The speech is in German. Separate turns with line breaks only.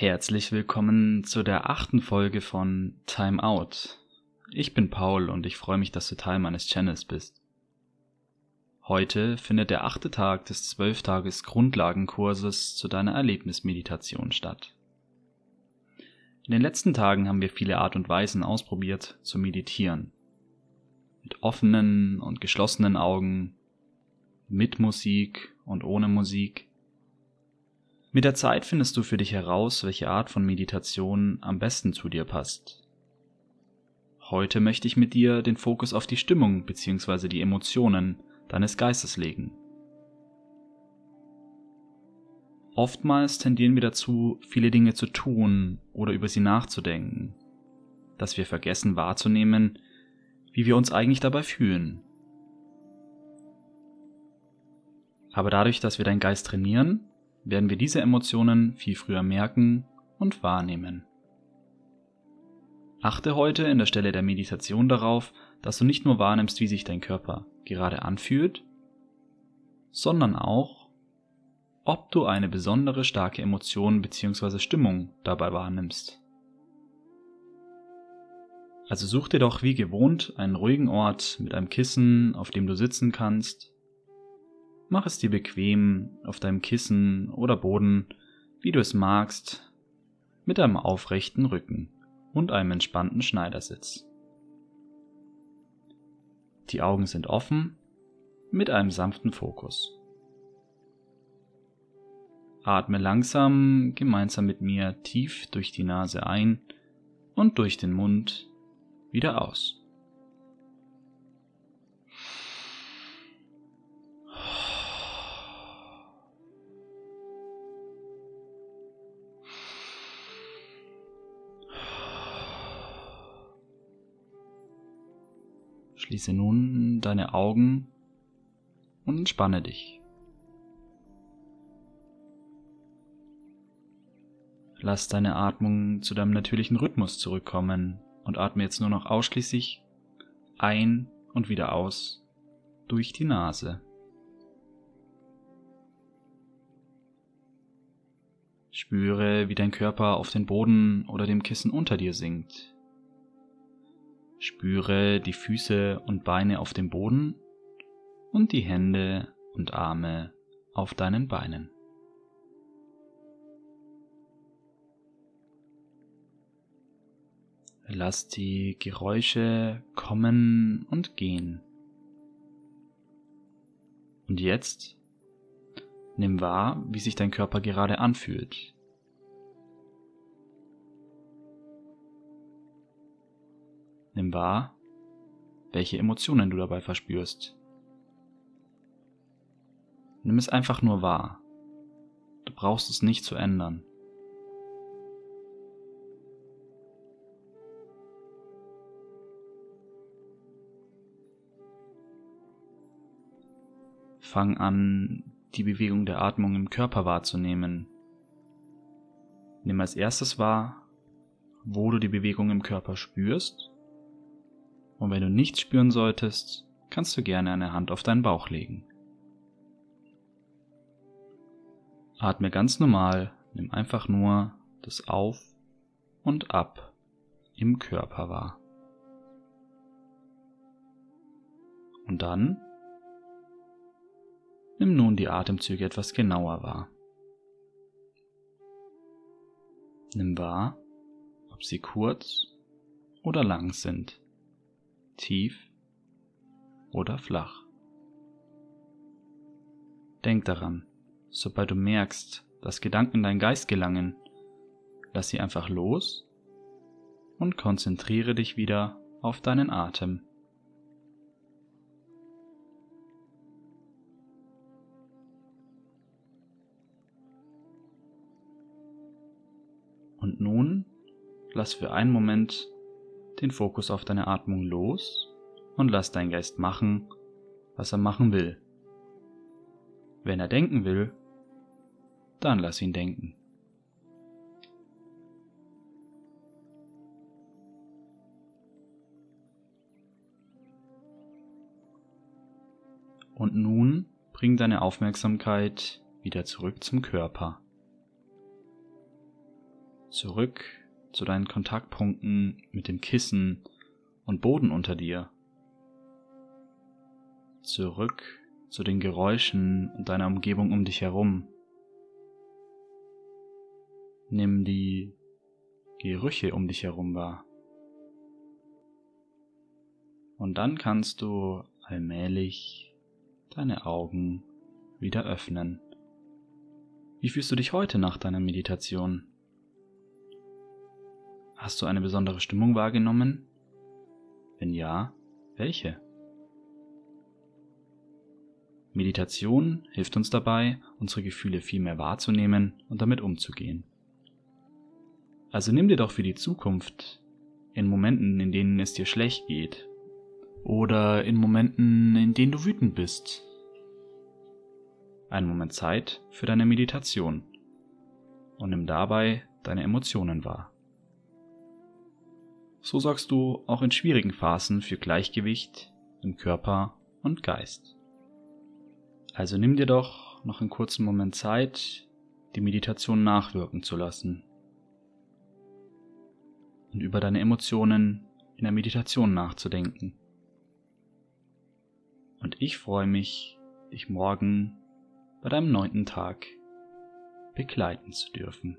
Herzlich willkommen zu der achten Folge von Time Out. Ich bin Paul und ich freue mich, dass du Teil meines Channels bist. Heute findet der achte Tag des Zwölftages Grundlagenkurses zu deiner Erlebnismeditation statt. In den letzten Tagen haben wir viele Art und Weisen ausprobiert zu meditieren. Mit offenen und geschlossenen Augen, mit Musik und ohne Musik, mit der Zeit findest du für dich heraus, welche Art von Meditation am besten zu dir passt. Heute möchte ich mit dir den Fokus auf die Stimmung bzw. die Emotionen deines Geistes legen. Oftmals tendieren wir dazu, viele Dinge zu tun oder über sie nachzudenken, dass wir vergessen wahrzunehmen, wie wir uns eigentlich dabei fühlen. Aber dadurch, dass wir deinen Geist trainieren, werden wir diese Emotionen viel früher merken und wahrnehmen. Achte heute in der Stelle der Meditation darauf, dass du nicht nur wahrnimmst, wie sich dein Körper gerade anfühlt, sondern auch, ob du eine besondere starke Emotion bzw. Stimmung dabei wahrnimmst. Also such dir doch wie gewohnt einen ruhigen Ort mit einem Kissen, auf dem du sitzen kannst, Mach es dir bequem auf deinem Kissen oder Boden, wie du es magst, mit einem aufrechten Rücken und einem entspannten Schneidersitz. Die Augen sind offen mit einem sanften Fokus. Atme langsam gemeinsam mit mir tief durch die Nase ein und durch den Mund wieder aus. Schließe nun deine Augen und entspanne dich. Lass deine Atmung zu deinem natürlichen Rhythmus zurückkommen und atme jetzt nur noch ausschließlich ein und wieder aus durch die Nase. Spüre, wie dein Körper auf den Boden oder dem Kissen unter dir sinkt. Spüre die Füße und Beine auf dem Boden und die Hände und Arme auf deinen Beinen. Lass die Geräusche kommen und gehen. Und jetzt nimm wahr, wie sich dein Körper gerade anfühlt. Nimm wahr, welche Emotionen du dabei verspürst. Nimm es einfach nur wahr. Du brauchst es nicht zu ändern. Fang an, die Bewegung der Atmung im Körper wahrzunehmen. Nimm als erstes wahr, wo du die Bewegung im Körper spürst und wenn du nichts spüren solltest, kannst du gerne eine Hand auf deinen Bauch legen. Atme ganz normal, nimm einfach nur das Auf und Ab im Körper wahr. Und dann nimm nun die Atemzüge etwas genauer wahr. Nimm wahr, ob sie kurz oder lang sind tief oder flach. Denk daran, sobald du merkst, dass Gedanken in deinen Geist gelangen, lass sie einfach los und konzentriere dich wieder auf deinen Atem. Und nun lass für einen Moment den Fokus auf deine Atmung los und lass deinen Geist machen, was er machen will. Wenn er denken will, dann lass ihn denken. Und nun bring deine Aufmerksamkeit wieder zurück zum Körper. zurück zu deinen Kontaktpunkten mit dem Kissen und Boden unter dir, zurück zu den Geräuschen und deiner Umgebung um dich herum. Nimm die Gerüche um dich herum wahr. Und dann kannst du allmählich deine Augen wieder öffnen. Wie fühlst du dich heute nach deiner Meditation? Hast du eine besondere Stimmung wahrgenommen? Wenn ja, welche? Meditation hilft uns dabei, unsere Gefühle viel mehr wahrzunehmen und damit umzugehen. Also nimm dir doch für die Zukunft, in Momenten, in denen es dir schlecht geht, oder in Momenten, in denen du wütend bist, einen Moment Zeit für deine Meditation und nimm dabei deine Emotionen wahr. So sorgst du auch in schwierigen Phasen für Gleichgewicht im Körper und Geist. Also nimm dir doch noch einen kurzen Moment Zeit, die Meditation nachwirken zu lassen und über deine Emotionen in der Meditation nachzudenken. Und ich freue mich, dich morgen bei deinem neunten Tag begleiten zu dürfen.